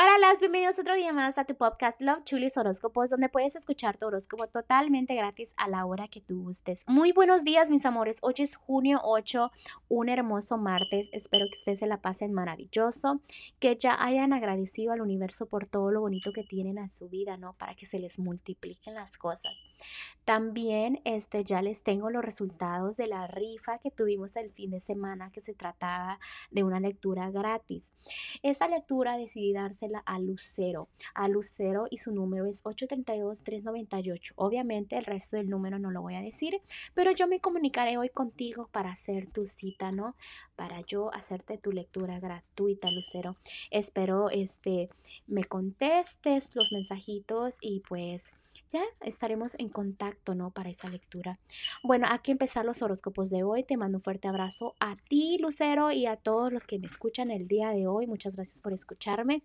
Hola, las bienvenidos otro día más a tu podcast Love Chulis Horóscopos, donde puedes escuchar tu horóscopo totalmente gratis a la hora que tú gustes. Muy buenos días, mis amores. Hoy es junio 8, un hermoso martes. Espero que ustedes se la pasen maravilloso, que ya hayan agradecido al universo por todo lo bonito que tienen en su vida, ¿no? Para que se les multipliquen las cosas. También este, ya les tengo los resultados de la rifa que tuvimos el fin de semana, que se trataba de una lectura gratis. Esta lectura decidí darse a Lucero, a Lucero y su número es 832-398. Obviamente el resto del número no lo voy a decir, pero yo me comunicaré hoy contigo para hacer tu cita, ¿no? Para yo hacerte tu lectura gratuita, Lucero. Espero este me contestes los mensajitos y pues ya estaremos en contacto, ¿no? Para esa lectura. Bueno, aquí empezar los horóscopos de hoy. Te mando un fuerte abrazo a ti, Lucero, y a todos los que me escuchan el día de hoy. Muchas gracias por escucharme.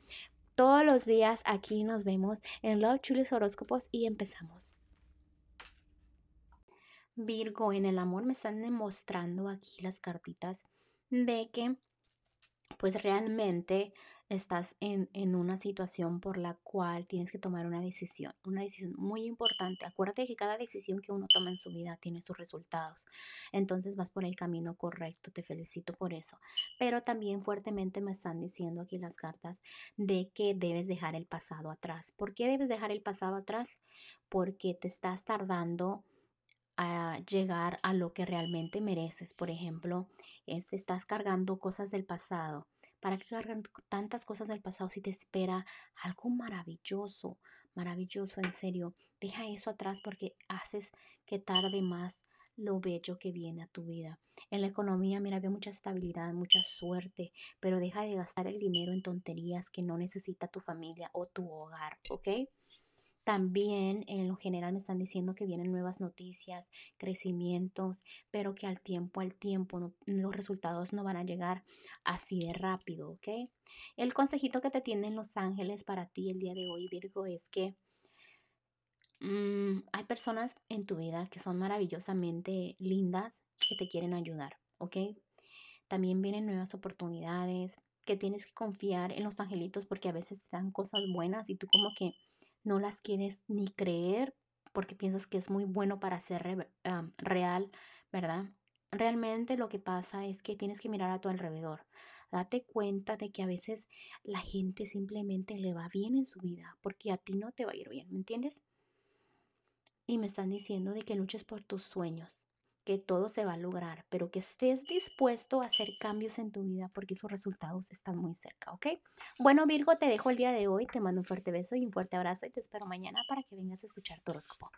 Todos los días aquí nos vemos en Love Chulis Horóscopos y empezamos. Virgo, en el amor me están demostrando aquí las cartitas de que pues realmente estás en, en, una situación por la cual tienes que tomar una decisión, una decisión muy importante. Acuérdate que cada decisión que uno toma en su vida tiene sus resultados. Entonces vas por el camino correcto, te felicito por eso. Pero también fuertemente me están diciendo aquí las cartas de que debes dejar el pasado atrás. ¿Por qué debes dejar el pasado atrás? Porque te estás tardando a llegar a lo que realmente mereces. Por ejemplo, estás cargando cosas del pasado ¿Para qué cargar tantas cosas del pasado si te espera algo maravilloso? Maravilloso, en serio. Deja eso atrás porque haces que tarde más lo bello que viene a tu vida. En la economía, mira, veo mucha estabilidad, mucha suerte, pero deja de gastar el dinero en tonterías que no necesita tu familia o tu hogar, ¿ok? También en lo general me están diciendo que vienen nuevas noticias, crecimientos, pero que al tiempo, al tiempo, los resultados no van a llegar así de rápido, ¿ok? El consejito que te tienen los ángeles para ti el día de hoy, Virgo, es que mm, hay personas en tu vida que son maravillosamente lindas que te quieren ayudar, ¿ok? También vienen nuevas oportunidades, que tienes que confiar en los angelitos porque a veces te dan cosas buenas y tú como que no las quieres ni creer porque piensas que es muy bueno para ser real, ¿verdad? Realmente lo que pasa es que tienes que mirar a tu alrededor. Date cuenta de que a veces la gente simplemente le va bien en su vida porque a ti no te va a ir bien, ¿me entiendes? Y me están diciendo de que luches por tus sueños que todo se va a lograr, pero que estés dispuesto a hacer cambios en tu vida porque esos resultados están muy cerca, ¿ok? Bueno, Virgo, te dejo el día de hoy, te mando un fuerte beso y un fuerte abrazo y te espero mañana para que vengas a escuchar tu horóscopo.